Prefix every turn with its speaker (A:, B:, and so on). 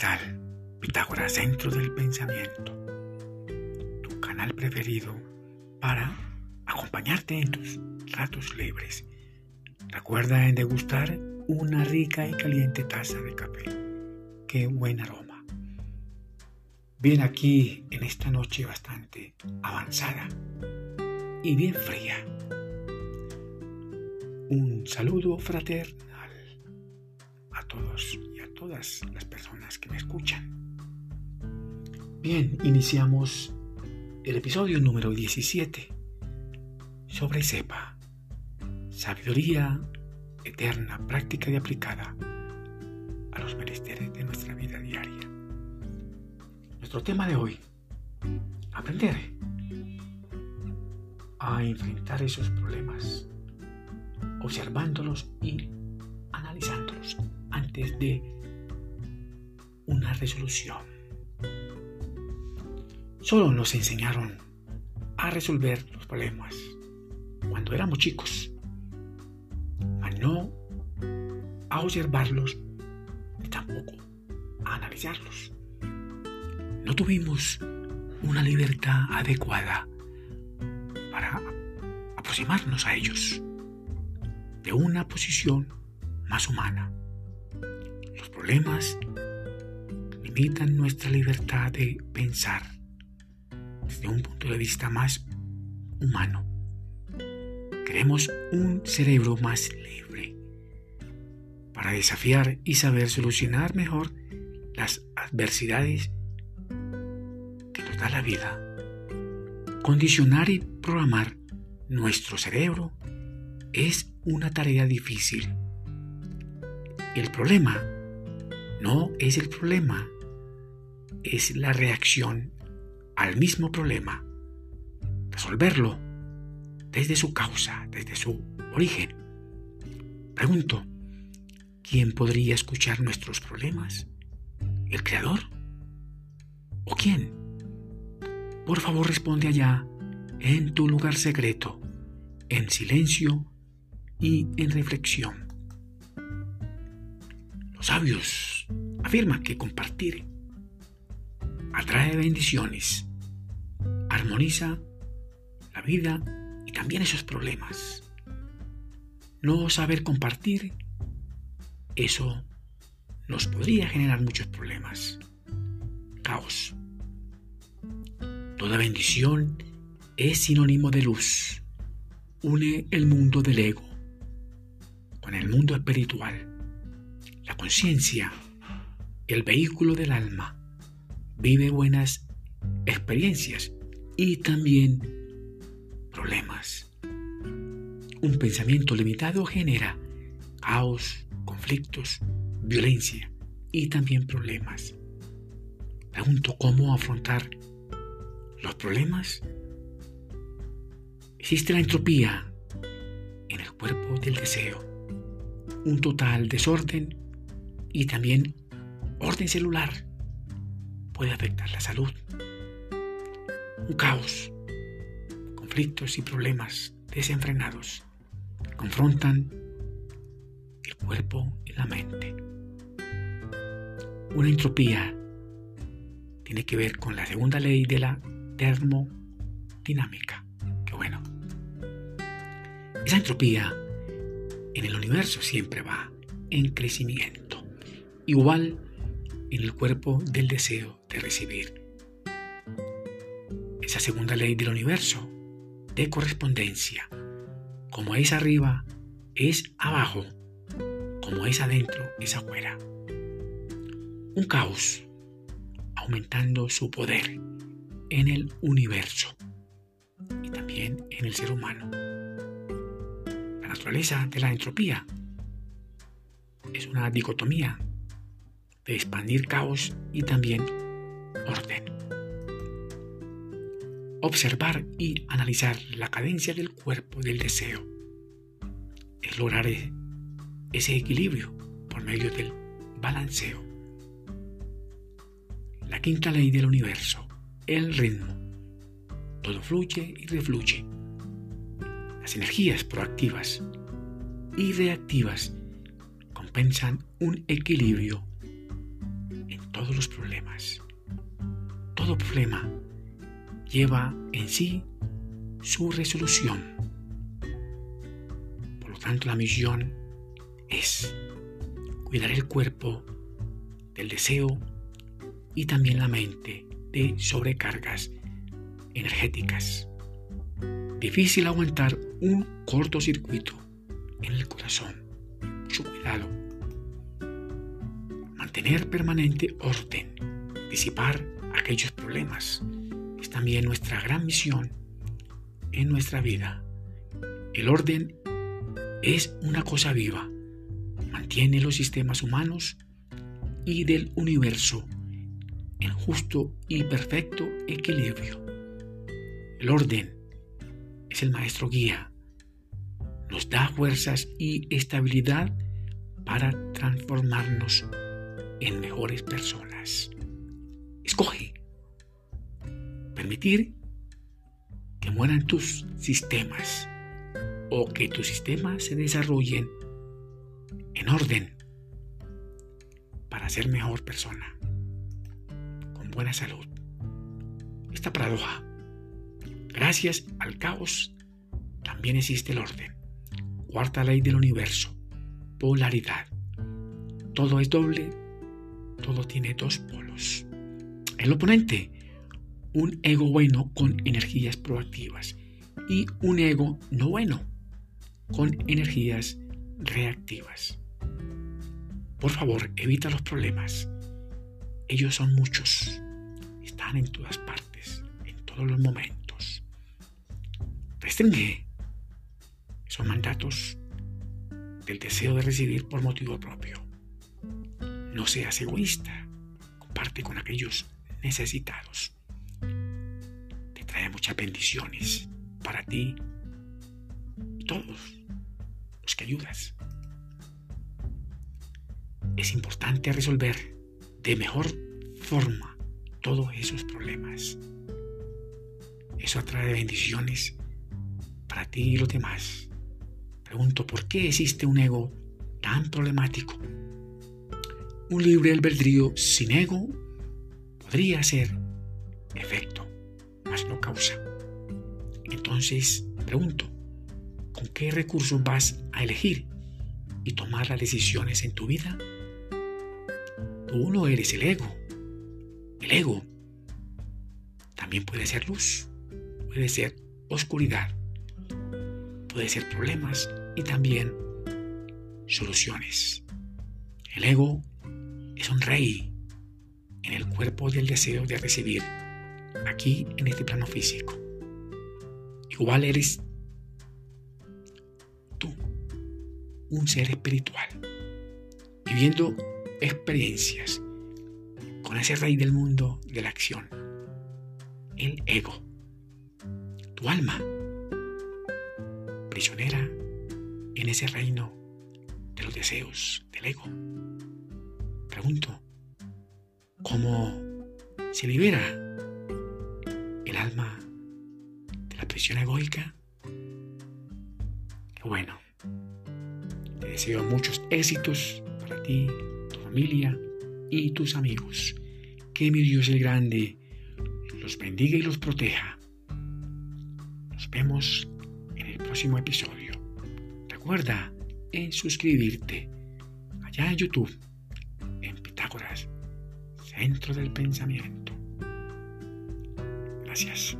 A: tal? Pitágoras, Centro del Pensamiento, tu canal preferido para acompañarte en tus ratos libres. Recuerda en degustar una rica y caliente taza de café. Qué buen aroma. Bien aquí en esta noche bastante avanzada y bien fría. Un saludo fraternal todos y a todas las personas que me escuchan. Bien, iniciamos el episodio número 17 sobre CEPA, sabiduría eterna, práctica y aplicada a los menesteres de nuestra vida diaria. Nuestro tema de hoy, aprender a enfrentar esos problemas, observándolos y antes de una resolución. Solo nos enseñaron a resolver los problemas cuando éramos chicos, a no a observarlos ni tampoco a analizarlos. No tuvimos una libertad adecuada para aproximarnos a ellos de una posición más humana. Los problemas limitan nuestra libertad de pensar desde un punto de vista más humano. Queremos un cerebro más libre para desafiar y saber solucionar mejor las adversidades que nos da la vida. Condicionar y programar nuestro cerebro es una tarea difícil. El problema no es el problema, es la reacción al mismo problema, resolverlo desde su causa, desde su origen. Pregunto, ¿quién podría escuchar nuestros problemas? ¿El Creador? ¿O quién? Por favor responde allá, en tu lugar secreto, en silencio y en reflexión. Los sabios afirman que compartir atrae bendiciones armoniza la vida y también esos problemas. No saber compartir, eso nos podría generar muchos problemas. Caos. Toda bendición es sinónimo de luz. Une el mundo del ego con el mundo espiritual. La conciencia, el vehículo del alma, vive buenas experiencias y también problemas. Un pensamiento limitado genera caos, conflictos, violencia y también problemas. Pregunto cómo afrontar los problemas. Existe la entropía en el cuerpo del deseo, un total desorden y también orden celular puede afectar la salud un caos, conflictos y problemas desenfrenados confrontan el cuerpo y la mente. Una entropía tiene que ver con la segunda ley de la termodinámica. Que bueno. Esa entropía en el universo siempre va en crecimiento, igual en el cuerpo del deseo de recibir esa segunda ley del universo de correspondencia. Como es arriba, es abajo. Como es adentro, es afuera. Un caos, aumentando su poder en el universo y también en el ser humano. La naturaleza de la entropía es una dicotomía de expandir caos y también orden observar y analizar la cadencia del cuerpo del deseo. Es lograr e-, ese equilibrio por medio del balanceo. La quinta ley del universo, el ritmo. Todo fluye y refluye. Las energías proactivas y reactivas compensan un equilibrio todos los problemas. Todo problema lleva en sí su resolución. Por lo tanto, la misión es cuidar el cuerpo del deseo y también la mente de sobrecargas energéticas. Difícil aguantar un cortocircuito en el corazón. Mucho cuidado. Mantener permanente orden, disipar aquellos problemas, es también nuestra gran misión en nuestra vida. El orden es una cosa viva, mantiene los sistemas humanos y del universo en justo y perfecto equilibrio. El orden es el maestro guía, nos da fuerzas y estabilidad para transformarnos en mejores personas. Escoge permitir que mueran tus sistemas o que tus sistemas se desarrollen en orden para ser mejor persona, con buena salud. Esta paradoja, gracias al caos, también existe el orden. Cuarta ley del universo, polaridad. Todo es doble, todo tiene dos polos. El oponente, un ego bueno con energías proactivas y un ego no bueno con energías reactivas. Por favor, evita los problemas. Ellos son muchos. Están en todas partes, en todos los momentos. Restringe son mandatos del deseo de recibir por motivo propio. No seas egoísta. Comparte con aquellos necesitados. Te trae muchas bendiciones para ti y todos los que ayudas es importante resolver de mejor forma todos esos problemas. Eso atrae bendiciones para ti y los demás. Pregunto, ¿por qué existe un ego tan problemático? Un libre albedrío sin ego podría ser efecto, mas no causa. Entonces, pregunto, ¿con qué recursos vas a elegir y tomar las decisiones en tu vida? Tú no eres el ego. El ego también puede ser luz, puede ser oscuridad, puede ser problemas y también soluciones. El ego es un rey en el cuerpo del deseo de recibir aquí en este plano físico. Igual eres tú, un ser espiritual, viviendo experiencias con ese rey del mundo de la acción, el ego, tu alma, prisionera en ese reino de los deseos del ego. Pregunto, ¿cómo se libera el alma de la prisión egoica? Bueno, te deseo muchos éxitos para ti familia y tus amigos. Que mi Dios el Grande los bendiga y los proteja. Nos vemos en el próximo episodio. Recuerda en suscribirte allá en YouTube, Centro del Pensamiento. Gracias.